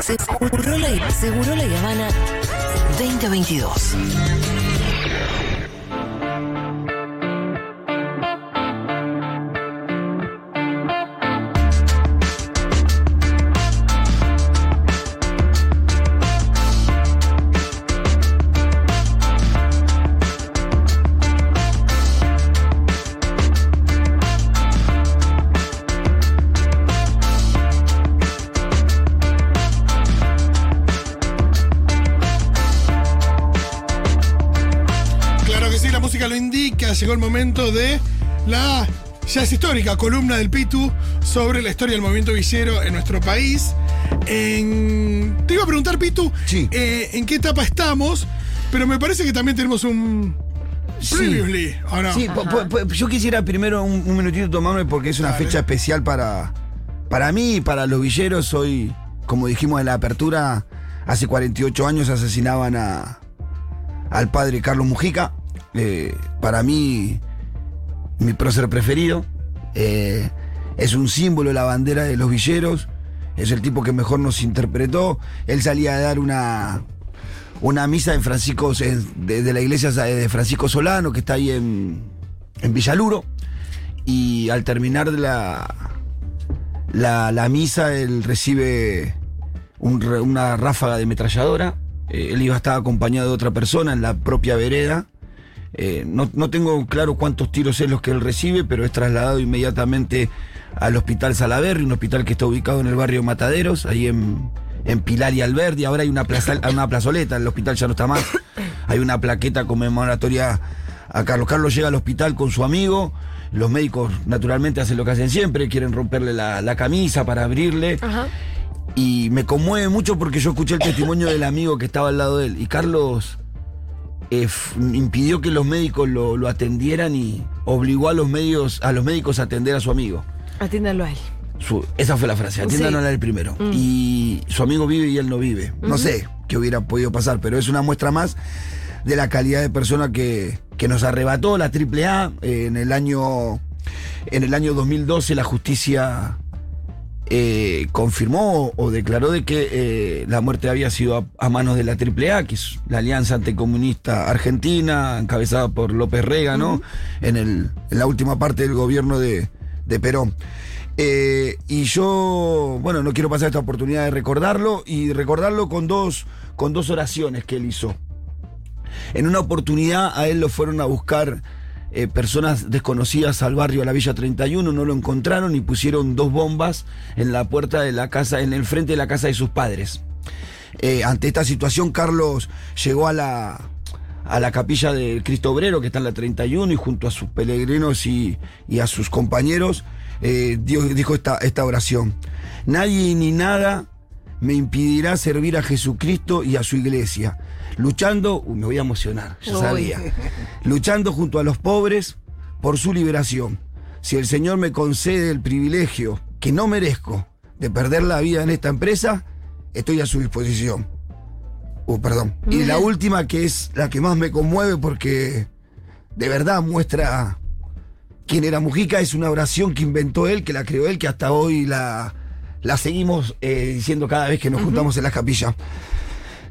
Seguro la, Seguro la Habana 2022. Llegó el momento de la ya es histórica columna del Pitu sobre la historia del movimiento villero en nuestro país. En- Te iba a preguntar, Pitu, Sí. eh, en qué etapa estamos, pero me parece que también tenemos un Sí. previously, ¿o no? Sí, po- po- yo quisiera primero un, un minutito tomarme porque es una Dale. fecha especial para, para mí y para los villeros. Hoy, como dijimos en la apertura, hace 48 años asesinaban a, al padre Carlos Mujica. Eh, para mí, mi prócer preferido. Eh, es un símbolo, la bandera de los villeros. Es el tipo que mejor nos interpretó. Él salía a dar una, una misa en Francisco, de, la iglesia de Francisco Solano, que está ahí en, en Villaluro. Y al terminar la, la, la misa, él recibe un re- una ráfaga de ametralladora. Eh, él iba a estar acompañado de otra persona en la propia vereda. Eh, no, no tengo claro cuántos tiros es los que él recibe, pero es trasladado inmediatamente al hospital Salaverry, un hospital que está ubicado en el barrio Mataderos, ahí en, en Pilar y Alberdi. Ahora hay una, plaza, una plazoleta, el hospital ya no está más. Hay una plaqueta conmemoratoria a Carlos. Carlos llega al hospital con su amigo. Los médicos, naturalmente, hacen lo que hacen siempre, quieren romperle la, la camisa para abrirle. Y me conmueve mucho porque yo escuché el testimonio del amigo que estaba al lado de él. Y Carlos eh, impidió que los médicos lo, lo atendieran y obligó a los, medios, a los médicos a atender a su amigo. Atiéndalo a él. Su- esa fue la frase, atiéndanos Sí. el primero. Y su amigo vive y él no vive. No sé qué hubiera podido pasar, pero es una muestra más de la calidad de persona que, que nos arrebató la AAA eh, en el año en el año 2012 la justicia eh, confirmó o declaró de que eh, la muerte había sido a, a manos de la AAA, que es la Alianza Anticomunista Argentina, encabezada por López Rega, ¿no? en, el, en la última parte del gobierno de, de Perón. Eh, y yo, bueno, no quiero pasar esta oportunidad de recordarlo y recordarlo con dos, con dos oraciones que él hizo. En una oportunidad a él lo fueron a buscar eh, personas desconocidas al barrio, a la Villa 31, no lo encontraron y pusieron dos bombas en la puerta de la casa, en el frente de la casa de sus padres. Eh, ante esta situación, Carlos llegó a la, a la capilla del Cristo Obrero, que está en la 31, y junto a sus peregrinos y, y a sus compañeros, eh, Dios dijo esta, esta oración. Nadie ni nada me impedirá servir a Jesucristo y a su iglesia. Luchando, me voy a emocionar, ya sabía. Luchando junto a los pobres por su liberación. Si el Señor me concede el privilegio que no merezco de perder la vida en esta empresa, estoy a su disposición. Uh, perdón. Y la última, que es la que más me conmueve porque de verdad muestra quién era Mujica, es una oración que inventó él, que la creó él, que hasta hoy la, la seguimos eh, diciendo cada vez que nos juntamos en la capilla.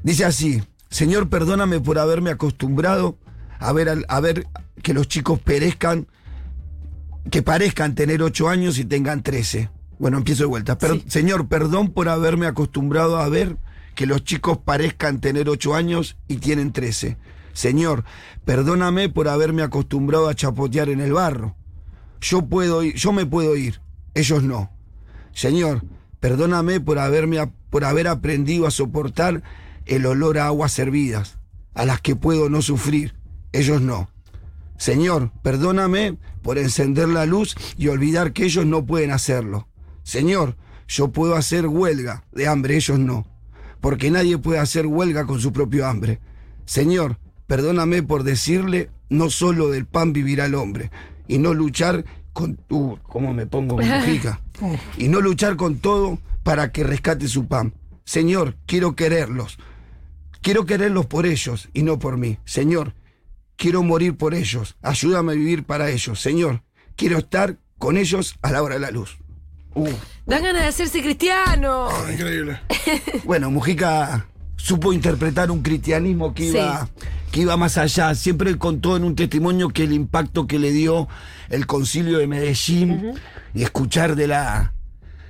Dice así, Señor, perdóname por haberme acostumbrado a ver, a ver que los chicos perezcan, que parezcan tener ocho años y tengan trece. Bueno, empiezo de vuelta. Per- Señor, perdón por haberme acostumbrado a ver que los chicos parezcan tener ocho años y tienen trece. Señor, perdóname por haberme acostumbrado a chapotear en el barro. Yo puedo ir, yo me puedo ir, ellos no. Señor, perdóname por haberme por haber aprendido a soportar el olor a aguas servidas, a las que puedo no sufrir, ellos no. Señor, perdóname por encender la luz y olvidar que ellos no pueden hacerlo. Señor, yo puedo hacer huelga de hambre, ellos no. Porque nadie puede hacer huelga con su propio hambre. Señor, perdóname por decirle, no solo del pan vivirá el hombre, y no luchar con... Uh, ¿Cómo me pongo con Mujica? Y no luchar con todo para que rescate su pan. Señor, quiero quererlos. Quiero quererlos por ellos y no por mí. Señor, quiero morir por ellos. Ayúdame a vivir para ellos. Señor, quiero estar con ellos a la hora de la luz. Uh, Dan ganas de hacerse cristiano. Ah, increíble. Bueno, Mujica supo interpretar un cristianismo que iba, que iba más allá. Siempre él contó en un testimonio que el impacto que le dio el concilio de Medellín y escuchar de la,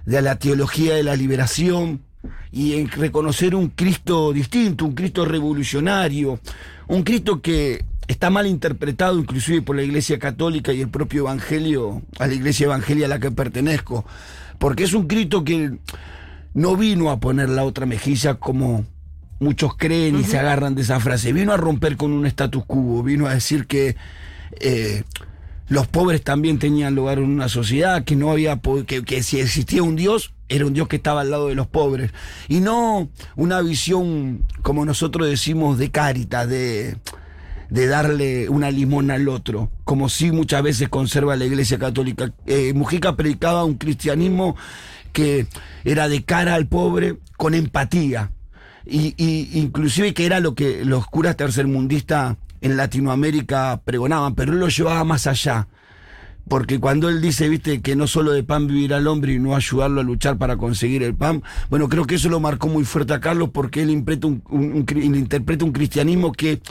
de la teología de la liberación y en reconocer un Cristo distinto, un Cristo revolucionario, un Cristo que está mal interpretado inclusive por la Iglesia Católica y el propio Evangelio, a la Iglesia Evangelia a la que pertenezco, porque es un Cristo que no vino a poner la otra mejilla como muchos creen y se agarran de esa frase, vino a romper con un status quo, vino a decir que eh, los pobres también tenían lugar en una sociedad, que no había que, que si existía un Dios, era un Dios que estaba al lado de los pobres. Y no una visión, como nosotros decimos, de caritas, de, de darle una limona al otro, como si muchas veces conserva la Iglesia Católica. Eh, Mujica predicaba un cristianismo que era de cara al pobre, con empatía. Y, y inclusive que era lo que los curas tercermundistas en Latinoamérica pregonaban, pero él lo llevaba más allá. Porque cuando él dice, viste, que no solo de pan vivirá el hombre y no ayudarlo a luchar para conseguir el pan, bueno, creo que eso lo marcó muy fuerte a Carlos porque él interpreta un, un- un cri- interpreta un cristianismo que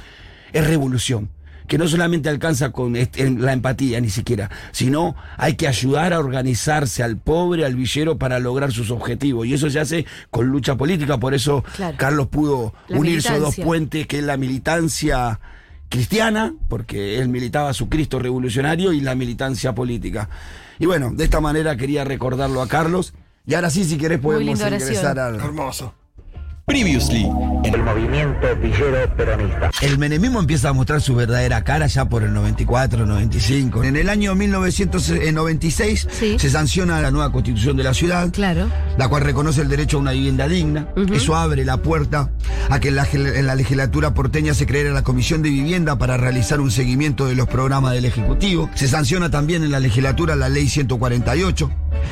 es revolución, que no solamente alcanza con este- la empatía ni siquiera, sino hay que ayudar a organizarse al pobre, al villero para lograr sus objetivos. Y eso se hace con lucha política, por eso Claro. Carlos pudo La unir esos dos puentes, que es la militancia cristiana, porque él militaba su Cristo revolucionario y la militancia política. Y bueno, de esta manera quería recordarlo a Carlos. Y ahora sí, si querés, podemos ingresar al. Hermoso. Previously, en el movimiento villero peronista. El menemismo empieza a mostrar su verdadera cara ya por el 94, 95. En el año 1996 Sí. se sanciona la nueva constitución de la ciudad, Claro. la cual reconoce el derecho a una vivienda digna. Eso abre la puerta a que en la, en la legislatura porteña se creara la Comisión de Vivienda para realizar un seguimiento de los programas del Ejecutivo. Se sanciona también en la legislatura la Ley 148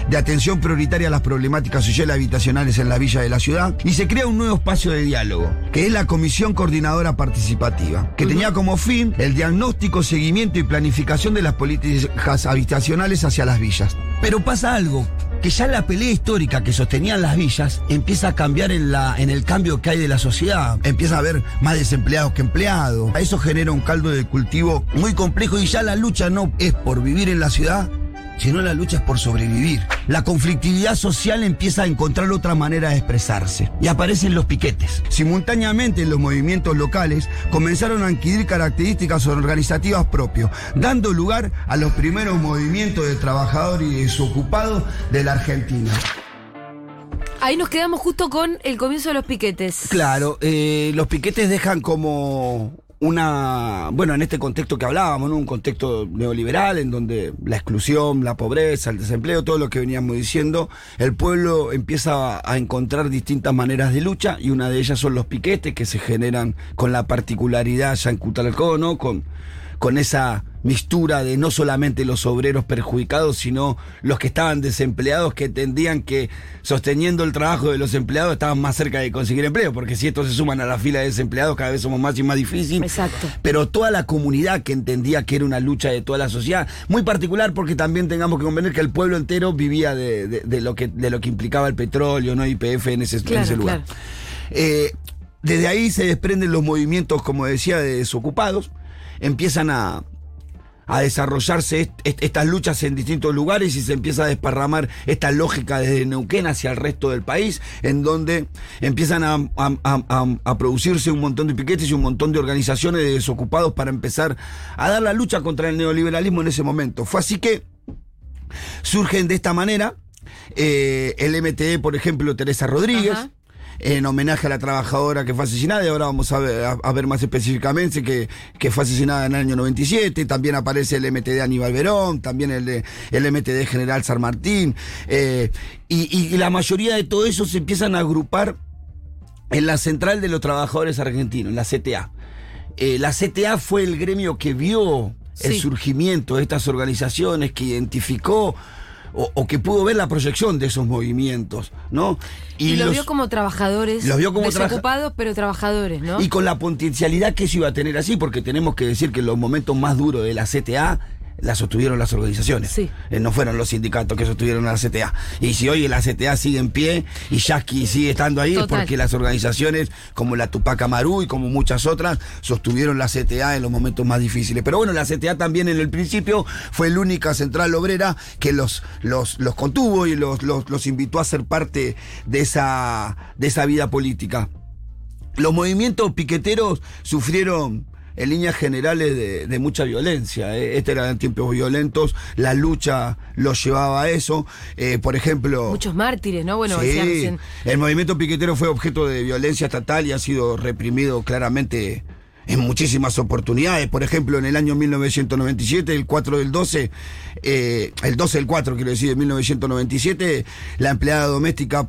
de atención prioritaria a las problemáticas sociales habitacionales en la villa de la ciudad y se crea un nuevo espacio de diálogo, que es la Comisión Coordinadora Participativa, que tenía como fin el diagnóstico, seguimiento y planificación de las políticas habitacionales hacia las villas. Pero pasa algo, que ya la pelea histórica que sostenían las villas empieza a cambiar en, la, en el cambio que hay de la sociedad. Empieza a haber más desempleados que empleados. Eso genera un caldo de cultivo muy complejo y ya la lucha no es por vivir en la ciudad, sino la lucha es por sobrevivir. La conflictividad social empieza a encontrar otra manera de expresarse y aparecen los piquetes. Simultáneamente los movimientos locales comenzaron a adquirir características organizativas propias, dando lugar a los primeros movimientos de trabajadores y desocupados de la Argentina. Ahí nos quedamos justo con el comienzo de los piquetes. Claro, eh, los piquetes dejan como una, bueno, en este contexto que hablábamos, ¿no? un contexto neoliberal en donde la exclusión, la pobreza, el desempleo, todo lo que veníamos diciendo, el pueblo empieza a, encontrar distintas maneras de lucha y una de ellas son los piquetes que se generan con la particularidad ya en Cutalcó, ¿no? Con, con esa mistura de no solamente los obreros perjudicados, sino los que estaban desempleados, que entendían que sosteniendo el trabajo de los empleados estaban más cerca de conseguir empleo, porque si estos se suman a la fila de desempleados, cada vez somos más y más difícil. Exacto. Pero toda la comunidad que entendía que era una lucha de toda la sociedad, muy particular porque también tengamos que convenir que el pueblo entero vivía de, de- de lo, que, de lo que implicaba el petróleo, ¿no? YPF en ese, en ese lugar. claro. Eh, desde ahí se desprenden los movimientos, como decía, de desocupados. Empiezan a, a desarrollarse est- est- estas luchas en distintos lugares y se empieza a desparramar esta lógica desde Neuquén hacia el resto del país, en donde empiezan a, producirse un montón de piquetes y un montón de organizaciones de desocupados para empezar a dar la lucha contra el neoliberalismo en ese momento. Fue así que surgen de esta manera eh, el MTE, por ejemplo, Teresa Rodríguez. En homenaje a la trabajadora que fue asesinada, y ahora vamos a ver, a- a ver más específicamente que, que fue asesinada en el año 97. También aparece el MTD Aníbal Verón, también el, de- el MTD General San Martín. eh, y, y- y la mayoría de todo eso se empiezan a agrupar en la Central de los Trabajadores Argentinos, en la CTA. Eh, la CTA fue el gremio que vio el surgimiento de estas organizaciones, que identificó o, o que pudo ver la proyección de esos movimientos, ¿no? Y, lo los- vio como trabajadores. Los vio como desocupados, pero trabajadores, ¿no? y con la potencialidad que eso iba a tener así, porque tenemos que decir que en los momentos más duros de la CTA, la sostuvieron las organizaciones. Sí. Eh, no fueron los sindicatos que sostuvieron la CTA. Y si hoy la CTA sigue en pie y Yasky sigue estando ahí, es porque las organizaciones como la Tupac Amaru y como muchas otras sostuvieron la CTA en los momentos más difíciles. Pero bueno, la CTA también en el principio fue la única central obrera que los, los, los contuvo y los, los, los invitó a ser parte de esa, de esa vida política. Los movimientos piqueteros sufrieron en líneas generales de, de mucha violencia. ¿eh? Este eran tiempos violentos, la lucha los llevaba a eso. Eh, por ejemplo. Muchos mártires, ¿no? Bueno, Sí, recién. el movimiento piquetero fue objeto de violencia estatal y ha sido reprimido claramente en muchísimas oportunidades. Por ejemplo, en el año 1997, el 4 del 12, eh, el 12 del 4, quiero decir, de 1997, la empleada doméstica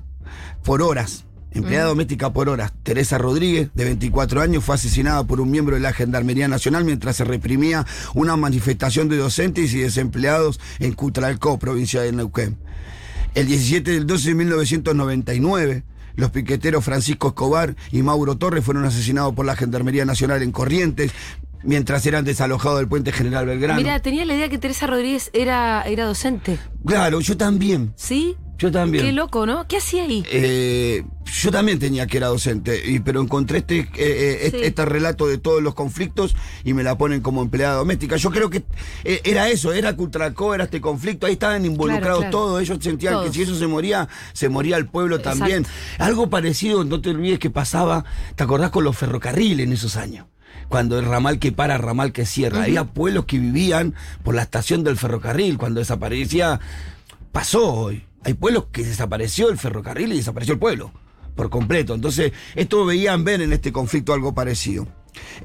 por horas. Empleada doméstica por horas, Teresa Rodríguez, de 24 años, fue asesinada por un miembro de la Gendarmería Nacional mientras se reprimía una manifestación de docentes y desempleados en Cutralcó, provincia de Neuquén. El 17 del 12 de 1999, los piqueteros Francisco Escobar y Mauro Torres fueron asesinados por la Gendarmería Nacional en Corrientes mientras eran desalojados del puente General Belgrano. Mira, tenía la idea que Teresa Rodríguez era, era docente. Claro, yo también. ¿Sí? Yo también. Qué loco, ¿no? ¿Qué hacía ahí? Eh, yo también tenía que era docente, y, pero encontré este, eh, eh, este, Sí. este relato de todos los conflictos y me la ponen como empleada doméstica. Yo creo que eh, era eso, era Cutralcó, era este conflicto, ahí estaban involucrados claro. todos, ellos sentían Todos. que si eso se moría, se moría el pueblo Exacto. también. Algo parecido, no te olvides que pasaba, ¿te acordás con los ferrocarriles en esos años? Cuando el ramal que para, ramal que cierra. Había pueblos que vivían por la estación del ferrocarril. Cuando desaparecía, pasó hoy. Hay pueblos que desapareció el ferrocarril y desapareció el pueblo por completo. Entonces, esto veían ver en este conflicto algo parecido.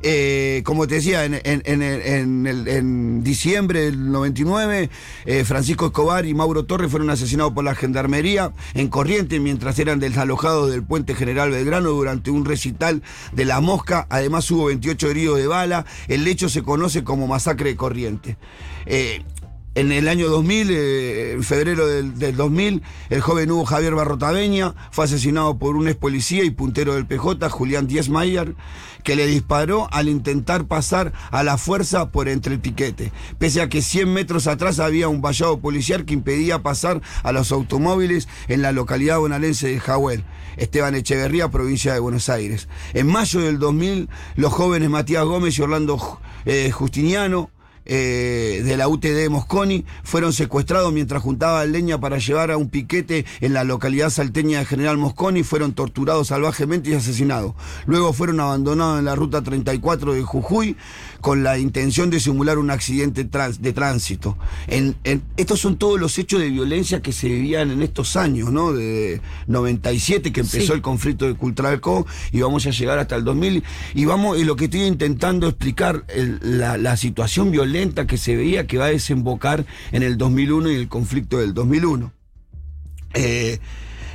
Eh, como te decía, en, en- en- en diciembre del 99, eh, Francisco Escobar y Mauro Torres fueron asesinados por la gendarmería en Corrientes mientras eran desalojados del puente General Belgrano durante un recital de La Mosca. Además, hubo 28 heridos de bala. El hecho se conoce como masacre de Corrientes. Eh, en el año 2000, eh, en febrero del, del 2000, el joven Hugo Javier Barrotaveña fue asesinado por un ex policía y puntero del PJ, Julián Diesmayer, que le disparó al intentar pasar a la fuerza por entre el piquete. Pese a que 100 metros atrás había un vallado policial que impedía pasar a los automóviles en la localidad bonaerense de Jahuel. Esteban Echeverría, provincia de Buenos Aires. En mayo del 2000, los jóvenes Matías Gómez y Orlando eh, Justiniano eh, de la UTD Mosconi fueron secuestrados mientras juntaban leña para llevar a un piquete en la localidad salteña de General Mosconi, fueron torturados salvajemente y asesinados. Luego fueron abandonados en la ruta 34 de Jujuy con la intención de simular un accidente trans- de tránsito. En- en- estos son todos los hechos de violencia que se vivían en estos años, ¿no? De 97 que empezó Sí. el conflicto de Cultralco y vamos a llegar hasta el 2000 y vamos y lo que estoy intentando explicar el- la, la situación violenta que se veía que va a desembocar en el 2001 y el conflicto del 2001 Eh,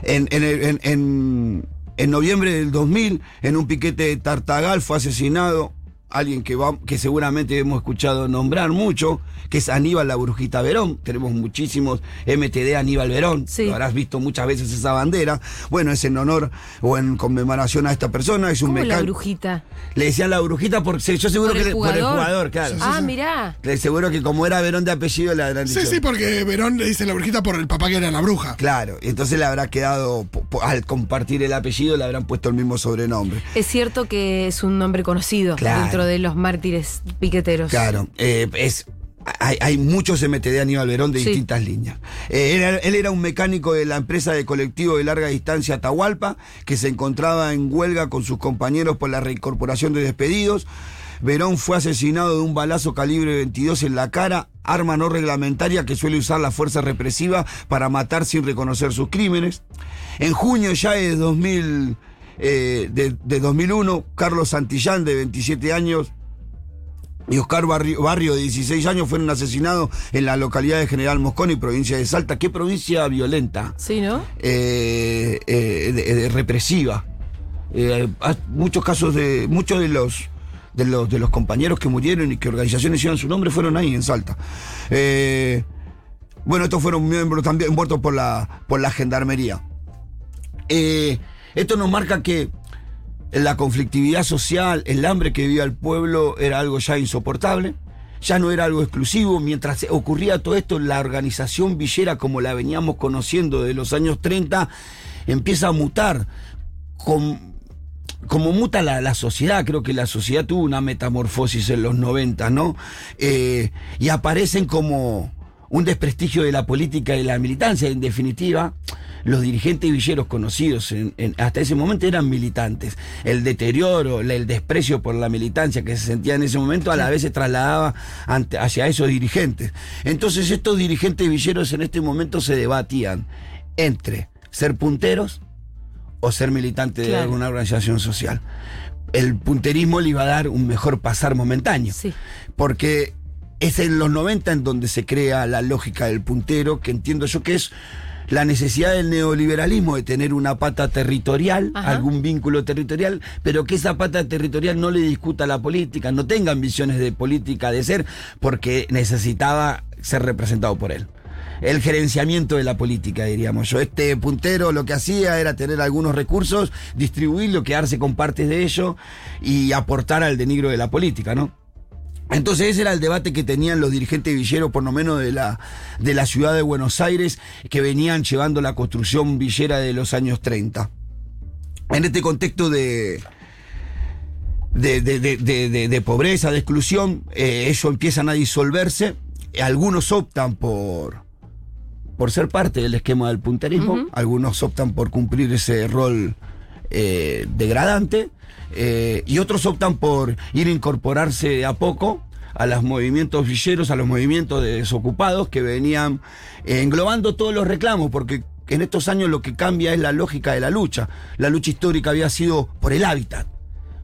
en, en- en- en noviembre del 2000 en un piquete de Tartagal fue asesinado alguien que, va, que seguramente hemos escuchado nombrar mucho, que es Aníbal la Brujita Verón. Tenemos muchísimos MTD Aníbal Verón. Sí. Lo habrás visto muchas veces esa bandera. Bueno, es en honor o en conmemoración a esta persona. Es un ¿Cómo la brujita? Le decían la brujita porque yo seguro ¿Por que el por el jugador? jugador, claro. Ah, mirá. Le- Seguro que como era Verón de apellido le habrán Sí, dicho. sí, porque Verón le dice la brujita por el papá que era la bruja. Claro, y entonces le habrá quedado, al compartir el apellido, le habrán puesto el mismo sobrenombre. Es cierto que es un nombre conocido Claro. Dentro de los mártires piqueteros. Claro, eh, es. Hay, hay muchos MTD Aníbal Verón de Sí. distintas líneas. Eh, era- él era un mecánico de la empresa de colectivo de larga distancia Atahualpa, que se encontraba en huelga con sus compañeros por la reincorporación de despedidos. Verón fue asesinado de un balazo calibre 22 en la cara, arma no reglamentaria que suele usar la fuerza represiva para matar sin reconocer sus crímenes. En junio ya de 2000, eh, de, de 2001, Carlos Santillán, de 27 años, y Oscar Barrio, Barrio, de 16 años, fueron asesinados en la localidad de General Mosconi, provincia de Salta. ¿Qué provincia violenta? Sí, ¿no? Eh, eh, de- de represiva. Muchos casos de. Muchos de los. De los, de los compañeros que murieron y que organizaciones llevan su nombre fueron ahí en Salta. Bueno, estos fueron miembros también muertos por la, por la gendarmería. Eh, esto nos marca que la conflictividad social, el hambre que vivía el pueblo era algo ya insoportable. ya no era algo exclusivo. Mientras ocurría todo esto, la organización villera, como la veníamos conociendo de los años 30, empieza a mutar. Como muta la, la sociedad, creo que la sociedad tuvo una metamorfosis en los 90, ¿no? Eh, y aparecen como un desprestigio de la política y de la militancia. En definitiva, los dirigentes villeros conocidos en- en- hasta ese momento eran militantes. El deterioro, el desprecio por la militancia que se sentía en ese momento a la vez se trasladaba ante- hacia esos dirigentes. Entonces estos dirigentes villeros en este momento se debatían entre ser punteros o ser militante de alguna organización social. El punterismo le iba a dar un mejor pasar momentáneo. Sí. Porque es en los 90 en donde se crea la lógica del puntero, que entiendo yo que es la necesidad del neoliberalismo de tener una pata territorial, Ajá. algún vínculo territorial, pero que esa pata territorial no le discuta la política, no tenga ambiciones de política de ser, porque necesitaba ser representado por él. El gerenciamiento de la política, diríamos yo. Este puntero lo que hacía era tener algunos recursos, distribuirlo, quedarse con partes de ello y aportar al denigro de la política, ¿no? Entonces ese era el debate que tenían los dirigentes villeros, por lo menos de la, de la ciudad de Buenos Aires, que venían llevando la construcción villera de los años 30. En este contexto de, de, de- de- pobreza, de exclusión, eh, ellos empiezan a disolverse. Algunos optan por, por ser parte del esquema del punterismo, algunos optan por cumplir ese rol eh, degradante eh, y otros optan por ir a incorporarse de a poco a los movimientos villeros, a los movimientos de desocupados que venían eh, englobando todos los reclamos, porque en estos años lo que cambia es la lógica de la lucha. La lucha histórica había sido por el hábitat.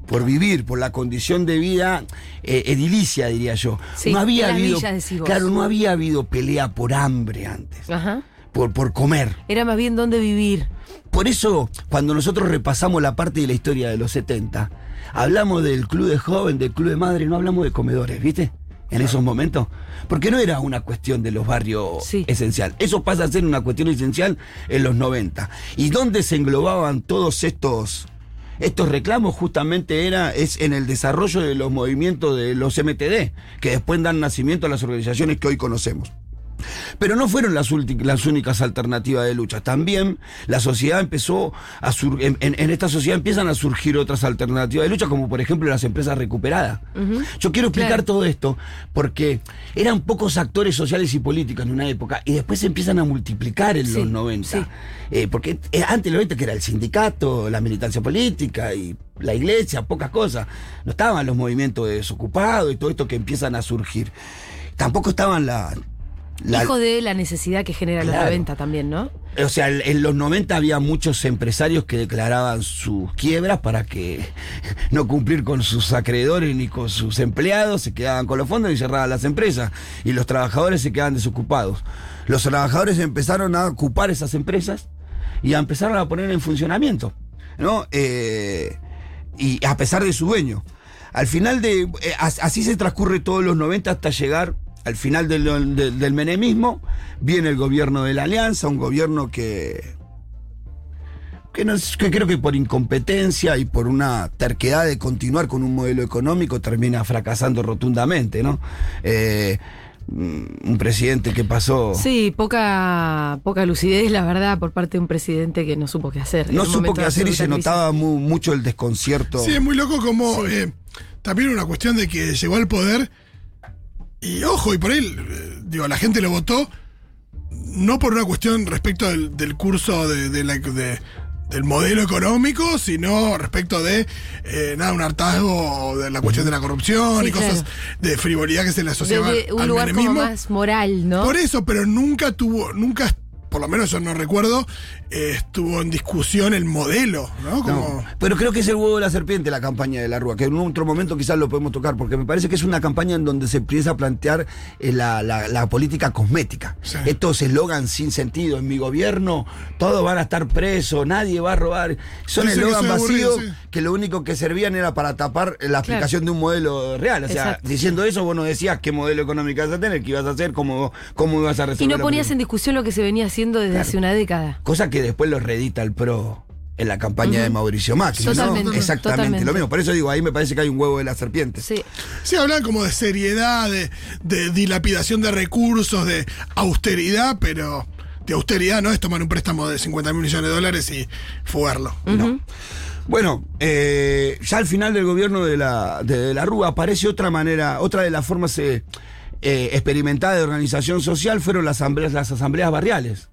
Por vivir, por la condición de vida eh, edilicia, diría yo. Sí, no había habido. villas, claro, no había habido pelea por hambre antes. Ajá. Por, por comer. Era más bien dónde vivir. Por eso, cuando nosotros repasamos la parte de la historia de los 70, hablamos del club de joven, del club de madre, no hablamos de comedores, ¿viste? En esos momentos. Porque no era una cuestión de los barrios Sí. esencial. Eso pasa a ser una cuestión esencial en los 90. ¿Y dónde se englobaban todos estos, estos reclamos? Justamente era es en el desarrollo de los movimientos de los MTD, que después dan nacimiento a las organizaciones que hoy conocemos. Pero no fueron las, únicas alternativas de lucha. También la sociedad empezó a sur- en, en- en esta sociedad empiezan a surgir otras alternativas de lucha, como por ejemplo las empresas recuperadas. Yo quiero explicar Claro. todo esto porque eran pocos actores sociales y políticos en una época y después se empiezan a multiplicar en Sí, los 90. sí. Eh, porque eh, antes de los 90 que era el sindicato, la militancia política y la iglesia, pocas cosas. No estaban los movimientos de desocupados y todo esto que empiezan a surgir. Tampoco estaban la, la- Hijo de la necesidad que genera Claro. 90 también, ¿no? o sea, en los 90 había muchos empresarios que declaraban sus quiebras para que no cumplir con sus acreedores ni con sus empleados, se quedaban con los fondos y cerraban las empresas. Y los trabajadores se quedaban desocupados. Los trabajadores empezaron a ocupar esas empresas y a empezar a poner en funcionamiento. ¿no? Eh, y a pesar de su dueño. Al final de. eh, as- así se transcurre todos los 90 hasta llegar al final del, del- del menemismo. Viene el gobierno de la Alianza, un gobierno que. Que, no es- que creo que por incompetencia y por una terquedad de continuar con un modelo económico termina fracasando rotundamente, ¿no? Eh, un presidente que pasó. Sí, poca, poca lucidez, la verdad, por parte de un presidente que no supo qué hacer. No supo qué hacer y se notaba mu- mucho el desconcierto. Sí, es muy loco como eh, también una cuestión de que llegó al poder y ojo, y por ahí, eh, digo, la gente lo votó no por una cuestión respecto del, del curso de, de la- de- del modelo económico, sino respecto de eh, nada, un hartazgo de la cuestión de la corrupción Sí, y cosas claro. de frivolidad que se le asociaban Desde un al lugar como más moral, ¿no? Por eso, pero nunca tuvo, nunca, por lo menos yo no recuerdo, eh, estuvo en discusión el modelo, ¿no? Como, No, pero creo que es el huevo de la serpiente la campaña de la Rúa, que en otro momento quizás lo podemos tocar, porque me parece que es una campaña en donde se empieza a plantear eh, la, la- la política cosmética. Sí. Estos eslogans sin sentido, en mi gobierno todos van a estar presos, nadie va a robar. Son eslogans vacíos sí. que lo único que servían era para tapar la aplicación de un modelo real. O sea, Exacto. diciendo eso, vos no decías qué modelo económico ibas a tener, qué ibas a hacer, cómo, cómo ibas a resolver. Y no ponías en discusión lo que se venía haciendo desde hace una década. Cosa que después lo reedita el PRO en la campaña de Mauricio Macri. ¿no? Exactamente totalmente. lo mismo. Por eso digo, ahí me parece que hay un huevo de la serpiente. Sí. Sí, hablan como de seriedad, de, de dilapidación de recursos, de austeridad, pero de austeridad no es tomar un préstamo de 50 mil millones de dólares y fugarlo. No. Bueno, eh, ya al final del gobierno de la, de, de la Rúa aparece otra manera, otra de las formas eh, eh, experimentadas de organización social fueron las asambleas, las asambleas barriales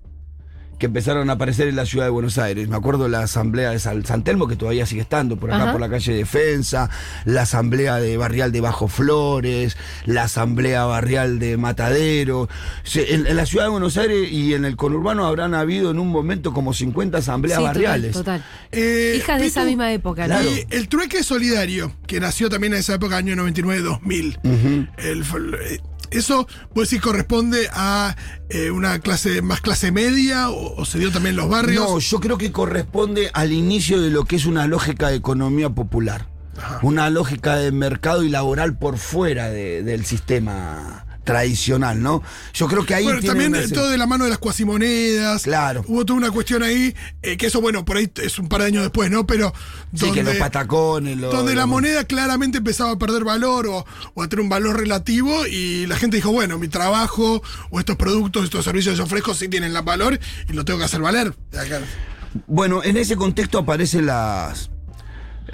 que empezaron a aparecer en la ciudad de Buenos Aires. Me acuerdo la asamblea de San, San Telmo, que todavía sigue estando por acá, Ajá. por la calle Defensa, la asamblea de barrial de Bajo Flores, la asamblea barrial de Matadero. Se- En, en la ciudad de Buenos Aires y en el conurbano habrán habido en un momento como 50 asambleas Sí, total, barriales. Total. Eh, Hijas de esa misma época, ¿no? Claro. El trueque solidario, que nació también en esa época, año 99-2000. El fol- eh, ¿Eso, pues sí, corresponde a eh, una clase más clase media o, o se dio también en los barrios? No, yo creo que corresponde al inicio de lo que es una lógica de economía popular. Una lógica de mercado y laboral por fuera de- del sistema tradicional, ¿no? Yo creo que ahí bueno, también todo de la mano de las cuasimonedas. Claro. Hubo toda una cuestión ahí, eh, que eso, bueno, por ahí es un par de años después, ¿no? Pero Sí, que los patacones, donde la moneda claramente empezaba a perder valor o, o a tener un valor relativo y la gente dijo, bueno, mi trabajo o estos productos, estos servicios que yo ofrezco sí tienen la valor y lo tengo que hacer valer. Bueno, en ese contexto aparecen las,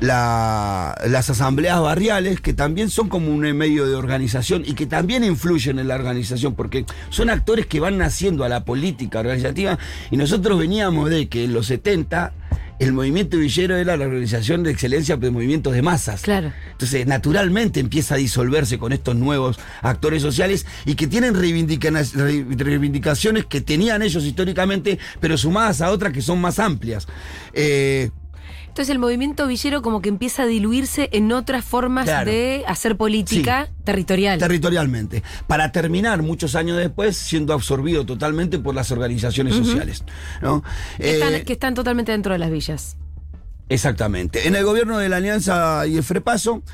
la- las asambleas barriales, que también son como un medio de organización y que también influyen en la organización, porque son actores que van naciendo a la política organizativa y nosotros veníamos de que en los 70 el movimiento villero era la organización de excelencia de movimientos de masas. Claro. Entonces, naturalmente empieza a disolverse con estos nuevos actores sociales y que tienen reivindica- re- reivindicaciones que tenían ellos históricamente, pero sumadas a otras que son más amplias. Eh, Entonces el movimiento villero como que empieza a diluirse en otras formas Claro. de hacer política territorial. territorialmente, para terminar muchos años después siendo absorbido totalmente por las organizaciones sociales. ¿no? que, están, Eh, que están totalmente dentro de las villas. Exactamente. En el gobierno de la Alianza y el Frepaso,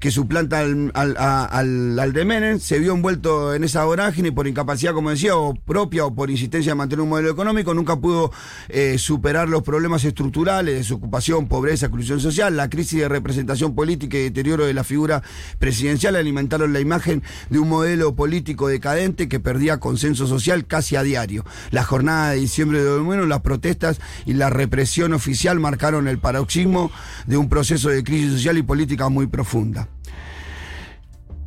que suplanta al, al, al, al de Menem, se vio envuelto en esa vorágine por incapacidad, como decía, o propia o por insistencia de mantener un modelo económico, nunca pudo eh, superar los problemas estructurales, desocupación, pobreza, exclusión social, la crisis de representación política y deterioro de la figura presidencial alimentaron la imagen de un modelo político decadente que perdía consenso social casi a diario. La jornada de diciembre de 2001, las protestas y la represión oficial marcaron el paroxismo de un proceso de crisis social y política muy profunda.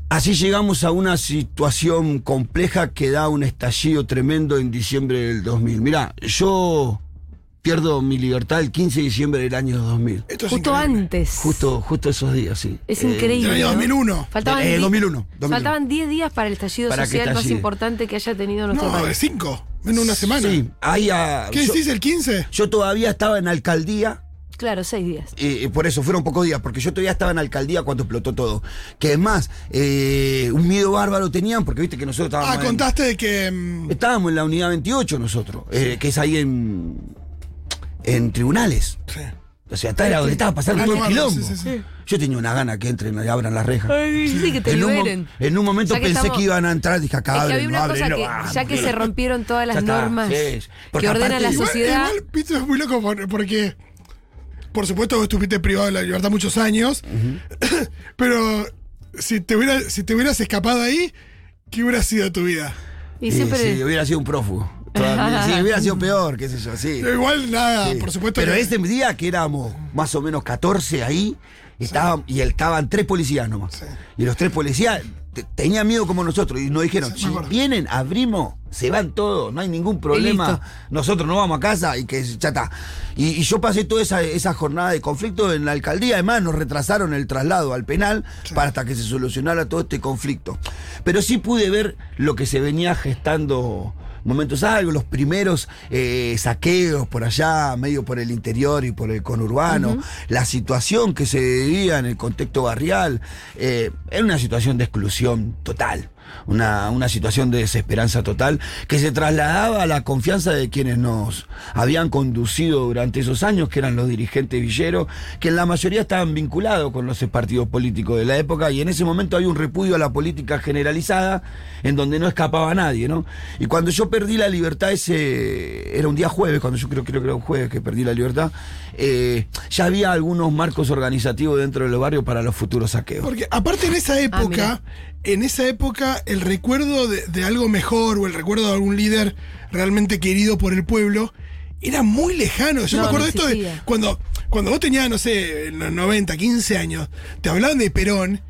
Así llegamos a una situación compleja que da un estallido tremendo en diciembre del 2000. Mirá, yo pierdo mi libertad el 15 de diciembre del año 2000. Esto es Justo increíble. antes. Justo, justo esos días, sí. Es Eh, increíble. del año ¿no? 2001. Faltaban Eh, di- 2001, 2001. Faltaban 10 días para el estallido Para social más importante que haya tenido nuestro No, de país. cinco, menos una semana. Sí, ahí a- ¿Qué yo, decís, el 15? yo todavía estaba en alcaldía Claro, 6 días. Eh, por eso, fueron pocos días, porque yo todavía estaba en alcaldía cuando explotó todo. Que es más, eh, un miedo bárbaro tenían, porque viste que nosotros estábamos. Ah, en- contaste de que. mm, estábamos en la unidad 28 nosotros, eh, que es ahí en. en tribunales. sí. O sea, está era donde estaba pasando Ah, todo el no, quilombo. sí, sí, sí. Yo tenía una gana que entren y abran las rejas. Ay, sí, que te en, un, liberen. en un momento Ya que pensé estamos- que iban a entrar, dije acá Es que abren, había no una abren, cosa no, que, ya que se rompieron todas las está, normas que ordenan la Igual- sociedad. Igual, Pito, es muy loco por- porque. Por supuesto que estuviste privado de la libertad muchos años. pero si te, hubiera, si te hubieras escapado ahí, ¿qué hubiera sido tu vida? y Sí, siempre. sí, hubiera sido un prófugo. Todavía, sí, hubiera sido peor, qué sé yo, sí. Igual nada, Sí. por supuesto Pero que. ese día que éramos más o menos 14 ahí, estaban, y estaban tres policías nomás. Sí. Y los tres policías te- tenían miedo como nosotros y nos dijeron, si vienen, abrimos, se van todos, no hay ningún problema, nosotros no vamos a casa y que ya está. Y, y yo pasé toda esa, esa jornada de conflicto en la alcaldía, además nos retrasaron el traslado al penal para hasta que se solucionara todo este conflicto. Pero sí pude ver lo que se venía gestando momentos algo, los primeros eh, saqueos por allá, medio por el interior y por el conurbano, la situación que se vivía en el contexto barrial, eh, era una situación de exclusión total. Una, una situación de desesperanza total que se trasladaba a la confianza de quienes nos habían conducido durante esos años, que eran los dirigentes villeros, que en la mayoría estaban vinculados con los partidos políticos de la época, y en ese momento había un repudio a la política generalizada, en donde no escapaba nadie, ¿no? Y cuando yo perdí la libertad ese, era un día jueves, cuando yo creo, creo que era un jueves que perdí la libertad, eh, ya había algunos marcos organizativos dentro de los barrios para los futuros saqueos. Porque aparte en esa época, en esa época el recuerdo de, de algo mejor o el recuerdo de algún líder realmente querido por el pueblo era muy lejano. Yo No, me acuerdo no de esto de cuando, cuando vos tenías, no sé, en los 90, 15 años, te hablaban de Perón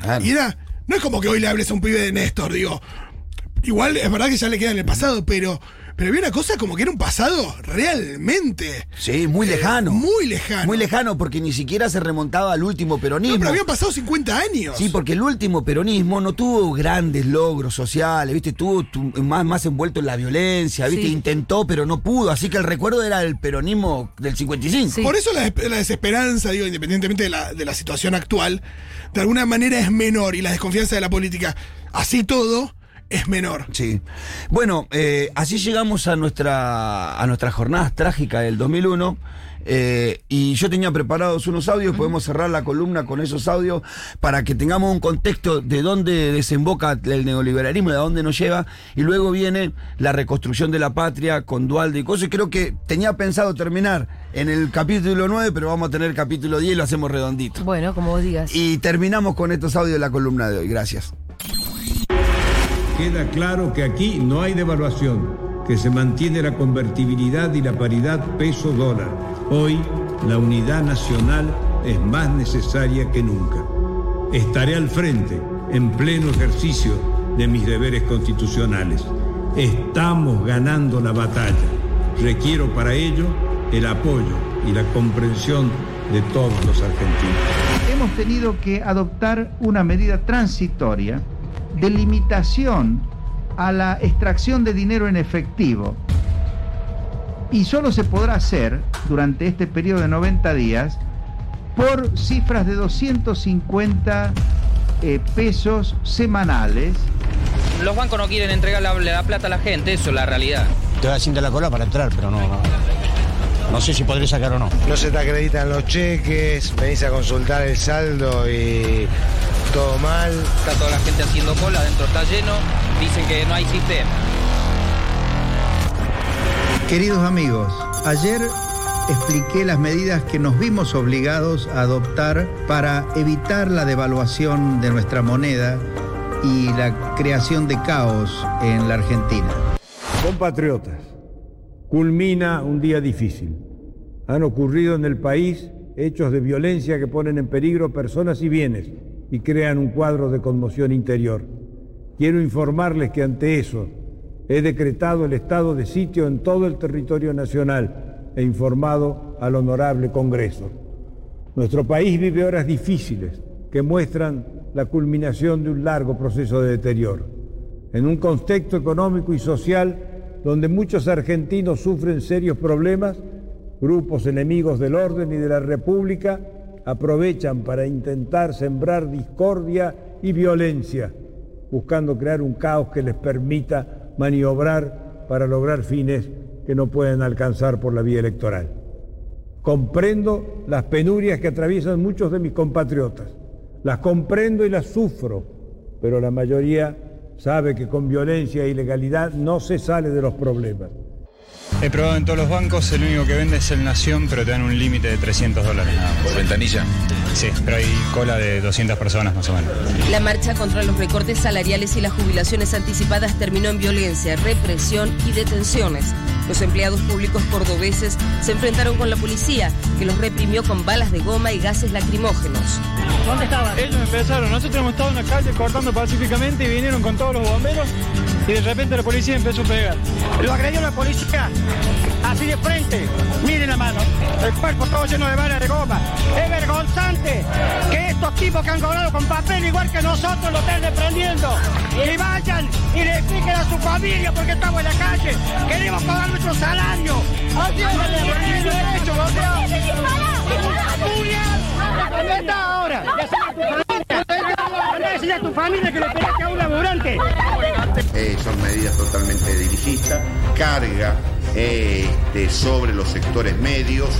Claro. y era, no es como que hoy le hables a un pibe de Néstor, digo, igual es verdad que ya le queda en el pasado, pero, pero había una cosa como que era un pasado realmente Sí, muy lejano. Eh, muy lejano. Muy lejano, porque ni siquiera se remontaba al último peronismo. No, pero habían pasado 50 años. Sí, porque el último peronismo no tuvo grandes logros sociales, ¿viste? Estuvo tu- más, más envuelto en la violencia, ¿viste? Sí. Intentó, pero no pudo. Así que el recuerdo era el peronismo del 55. Sí. Por eso la, la desesperanza, digo, independientemente de la, de la situación actual, de alguna manera es menor y la desconfianza de la política, así todo, es menor. Sí. Bueno, eh, así llegamos a nuestra a nuestras jornadas trágicas del 2001. eh, y yo tenía preparados unos audios, podemos cerrar la columna con esos audios para que tengamos un contexto de dónde desemboca el neoliberalismo, de dónde nos lleva, y luego viene la reconstrucción de la patria con Dualde y cosas. Creo que tenía pensado terminar en el capítulo 9, pero vamos a tener el capítulo 10 y lo hacemos redondito. Bueno, como vos digas. Y terminamos con estos audios de la columna de hoy. Gracias. Queda claro que aquí no hay devaluación, que se mantiene la convertibilidad y la paridad peso-dólar. Hoy la unidad nacional es más necesaria que nunca. Estaré al frente, en pleno ejercicio de mis deberes constitucionales. Estamos ganando la batalla. Requiero para ello el apoyo y la comprensión de todos los argentinos. hemos tenido que adoptar una medida transitoria de limitación a la extracción de dinero en efectivo. Y solo se podrá hacer durante este periodo de 90 días por cifras de 250 eh, pesos semanales Los bancos no quieren entregar la, la plata a la gente, eso es la realidad. Te voy haciendo la cola para entrar, pero no, no. No sé si podré sacar o no. No se te acreditan los cheques, venís a consultar el saldo y todo mal. Está toda la gente haciendo cola, adentro está lleno, dicen que no hay sistema. Queridos amigos, ayer expliqué las medidas que nos vimos obligados a adoptar para evitar la devaluación de nuestra moneda y la creación de caos en la Argentina. Compatriotas, culmina un día difícil. Han ocurrido en el país hechos de violencia que ponen en peligro personas y bienes y crean un cuadro de conmoción interior. Quiero informarles que ante eso he decretado el estado de sitio en todo el territorio nacional e informado al honorable Congreso. Nuestro país vive horas difíciles que muestran la culminación de un largo proceso de deterioro. En un contexto económico y social donde muchos argentinos sufren serios problemas, grupos enemigos del orden y de la República aprovechan para intentar sembrar discordia y violencia, buscando crear un caos que les permita maniobrar para lograr fines que no pueden alcanzar por la vía electoral. Comprendo las penurias que atraviesan muchos de mis compatriotas. Las comprendo y las sufro, pero la mayoría sabe que con violencia e ilegalidad no se sale de los problemas. He probado en todos los bancos, el único que vende es el Nación, pero te dan un límite de 300 dólares nada más. ¿Por ventanilla? Sí, pero hay cola de 200 personas más o menos. La marcha contra los recortes salariales y las jubilaciones anticipadas terminó en violencia, represión y detenciones. Los empleados públicos cordobeses se enfrentaron con la policía, que los reprimió con balas de goma y gases lacrimógenos. ¿Dónde estaban? Ellos empezaron. Nosotros hemos estado en la calle cortando pacíficamente y vinieron con todos los bomberos y de repente la policía empezó a pegar. Lo agredió la policía, así de frente. Miren la mano, el cuerpo todo lleno de balas de goma. Es vergonzante que estos tipos que han cobrado con papel igual que nosotros lo estén reprendiendo. Y vayan y le expliquen a su familia porque estamos en la calle. Queremos pagar nuestro salario. Así es ¿Dónde está ahora? Anda. Eh, son medidas totalmente dirigistas, carga eh, sobre los sectores medios,